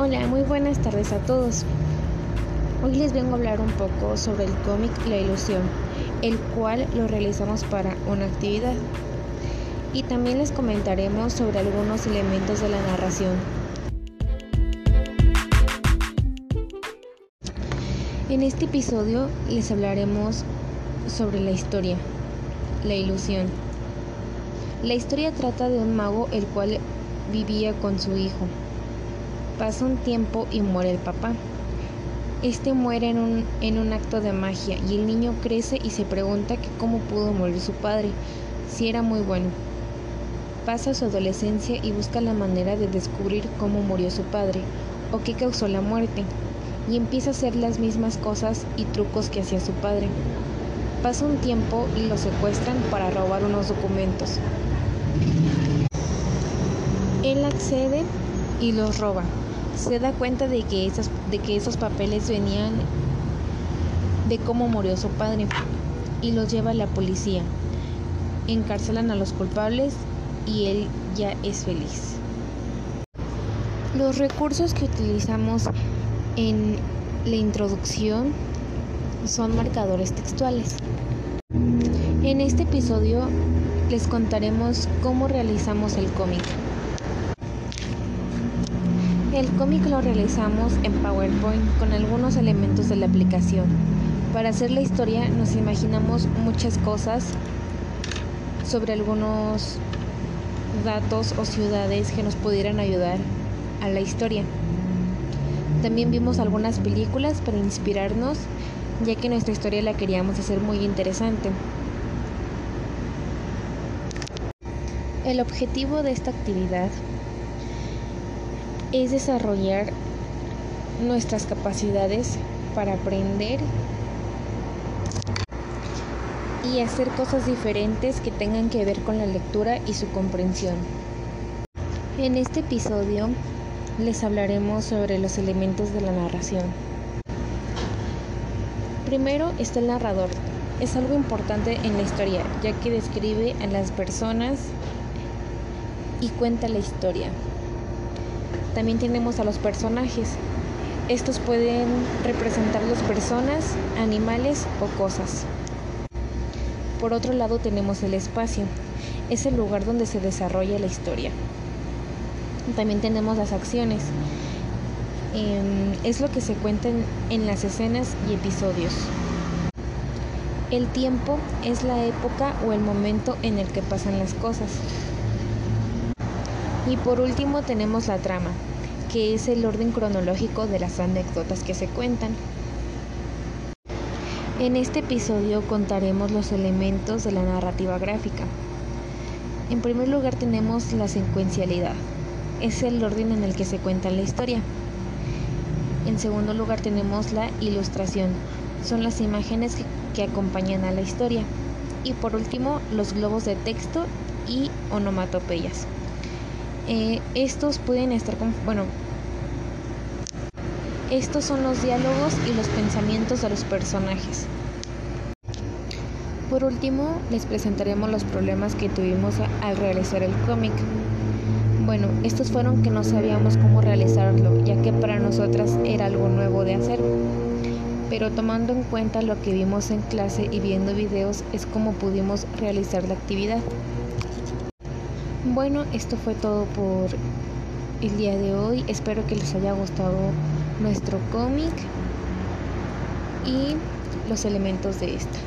Hola, muy buenas tardes a todos. Hoy les vengo a hablar un poco sobre el cómic La Ilusión, el cual lo realizamos para una actividad. Y también les comentaremos sobre algunos elementos de la narración. En este episodio les hablaremos sobre la historia, la ilusión. La historia trata de un mago el cual vivía con su hijo, Pasa un tiempo y muere el papá. Este muere en un, en un acto de magia y el niño crece y se pregunta que cómo pudo morir su padre, si era muy bueno. Pasa su adolescencia y busca la manera de descubrir cómo murió su padre o qué causó la muerte, y empieza a hacer las mismas cosas y trucos que hacía su padre. Pasa un tiempo y lo secuestran para robar unos documentos. Él accede y los roba se da cuenta de que, esos, de que esos papeles venían de cómo murió su padre y los lleva a la policía. Encarcelan a los culpables y él ya es feliz. Los recursos que utilizamos en la introducción son marcadores textuales. En este episodio les contaremos cómo realizamos el cómic. El cómic lo realizamos en PowerPoint con algunos elementos de la aplicación. Para hacer la historia nos imaginamos muchas cosas sobre algunos datos o ciudades que nos pudieran ayudar a la historia. También vimos algunas películas para inspirarnos, ya que nuestra historia la queríamos hacer muy interesante. El objetivo de esta actividad es desarrollar nuestras capacidades para aprender y hacer cosas diferentes que tengan que ver con la lectura y su comprensión. En este episodio les hablaremos sobre los elementos de la narración. Primero está el narrador. Es algo importante en la historia, ya que describe a las personas y cuenta la historia. También tenemos a los personajes. Estos pueden representar las personas, animales o cosas. Por otro lado tenemos el espacio. Es el lugar donde se desarrolla la historia. También tenemos las acciones. Em, es lo que se cuenta en las escenas y episodios. El tiempo es la época o el momento en el que pasan las cosas. Y por último tenemos la trama, que es el orden cronológico de las anécdotas que se cuentan. En este episodio contaremos los elementos de la narrativa gráfica. En primer lugar tenemos la secuencialidad. Es el orden en el que se cuenta la historia. En segundo lugar tenemos la ilustración. Son las imágenes que, acompañan a la historia. Y por último los globos de texto y onomatopeyas. Eh, estos pueden estar con, bueno, estos son los diálogos y los pensamientos de los personajes. Por último, les presentaremos los problemas que tuvimos al realizar el cómic. Bueno, estos fueron que no sabíamos cómo realizarlo, ya que para nosotras era algo nuevo de hacer. Pero tomando en cuenta lo que vimos en clase y viendo videos es como pudimos realizar la actividad. Bueno, esto fue todo por el día de hoy. Espero que les haya gustado nuestro cómic y los elementos de esta.